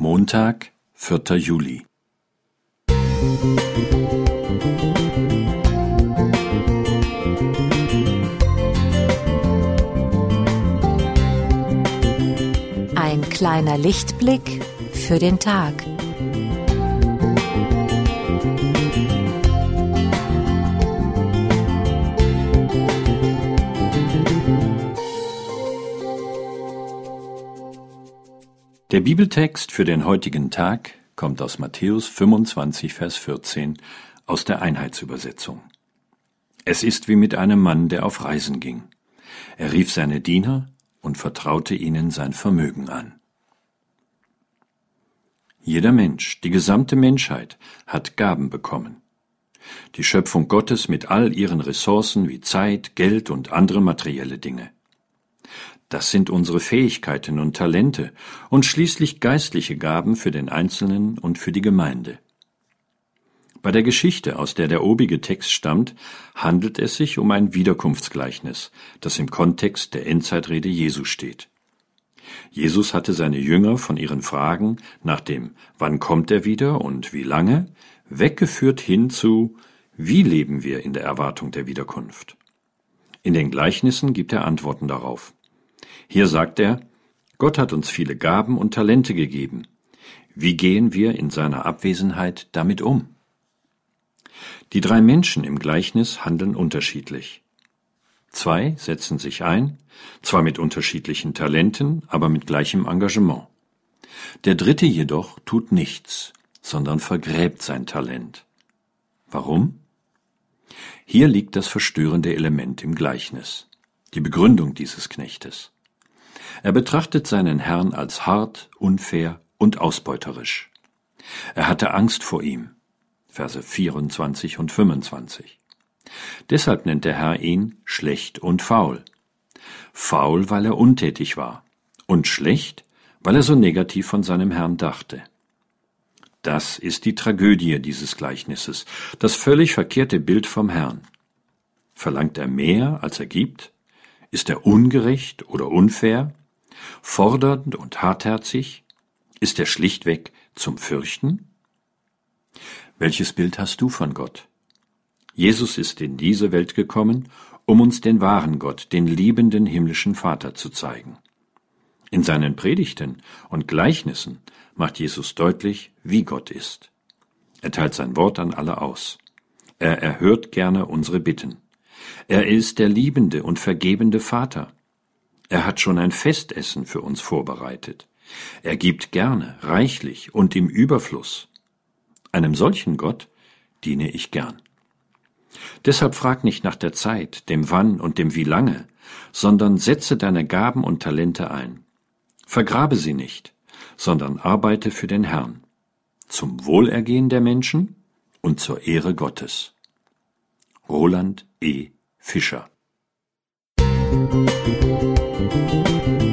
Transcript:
Montag, 4. Juli. Ein kleiner Lichtblick für den Tag. Der Bibeltext für den heutigen Tag kommt aus Matthäus 25, Vers 14 aus der Einheitsübersetzung. Es ist wie mit einem Mann, der auf Reisen ging. Er rief seine Diener und vertraute ihnen sein Vermögen an. Jeder Mensch, die gesamte Menschheit, hat Gaben bekommen. Die Schöpfung Gottes mit all ihren Ressourcen wie Zeit, Geld und andere materielle Dinge. Das sind unsere Fähigkeiten und Talente und schließlich geistliche Gaben für den Einzelnen und für die Gemeinde. Bei der Geschichte, aus der der obige Text stammt, handelt es sich um ein Wiederkunftsgleichnis, das im Kontext der Endzeitrede Jesu steht. Jesus hatte seine Jünger von ihren Fragen nach dem Wann kommt er wieder und wie lange weggeführt hin zu Wie leben wir in der Erwartung der Wiederkunft? In den Gleichnissen gibt er Antworten darauf. Hier sagt er, Gott hat uns viele Gaben und Talente gegeben. Wie gehen wir in seiner Abwesenheit damit um? Die drei Menschen im Gleichnis handeln unterschiedlich. Zwei setzen sich ein, zwar mit unterschiedlichen Talenten, aber mit gleichem Engagement. Der dritte jedoch tut nichts, sondern vergräbt sein Talent. Warum? Hier liegt das verstörende Element im Gleichnis, die Begründung dieses Knechtes. Er betrachtet seinen Herrn als hart, unfair und ausbeuterisch. Er hatte Angst vor ihm. Verse 24 und 25. Deshalb nennt der Herr ihn schlecht und faul. Faul, weil er untätig war. Und schlecht, weil er so negativ von seinem Herrn dachte. Das ist die Tragödie dieses Gleichnisses, das völlig verkehrte Bild vom Herrn. Verlangt er mehr, als er gibt? Ist er ungerecht oder unfair? Fordernd und hartherzig? Ist er schlichtweg zum Fürchten? Welches Bild hast du von Gott? Jesus ist in diese Welt gekommen, um uns den wahren Gott, den liebenden himmlischen Vater zu zeigen. In seinen Predigten und Gleichnissen macht Jesus deutlich, wie Gott ist. Er teilt sein Wort an alle aus. Er erhört gerne unsere Bitten. Er ist der liebende und vergebende Vater. Er hat schon ein Festessen für uns vorbereitet. Er gibt gerne, reichlich und im Überfluss. Einem solchen Gott diene ich gern. Deshalb frag nicht nach der Zeit, dem Wann und dem Wie lange, sondern setze deine Gaben und Talente ein. Vergrabe sie nicht, sondern arbeite für den Herrn, zum Wohlergehen der Menschen und zur Ehre Gottes. Roland E. Fischer Musik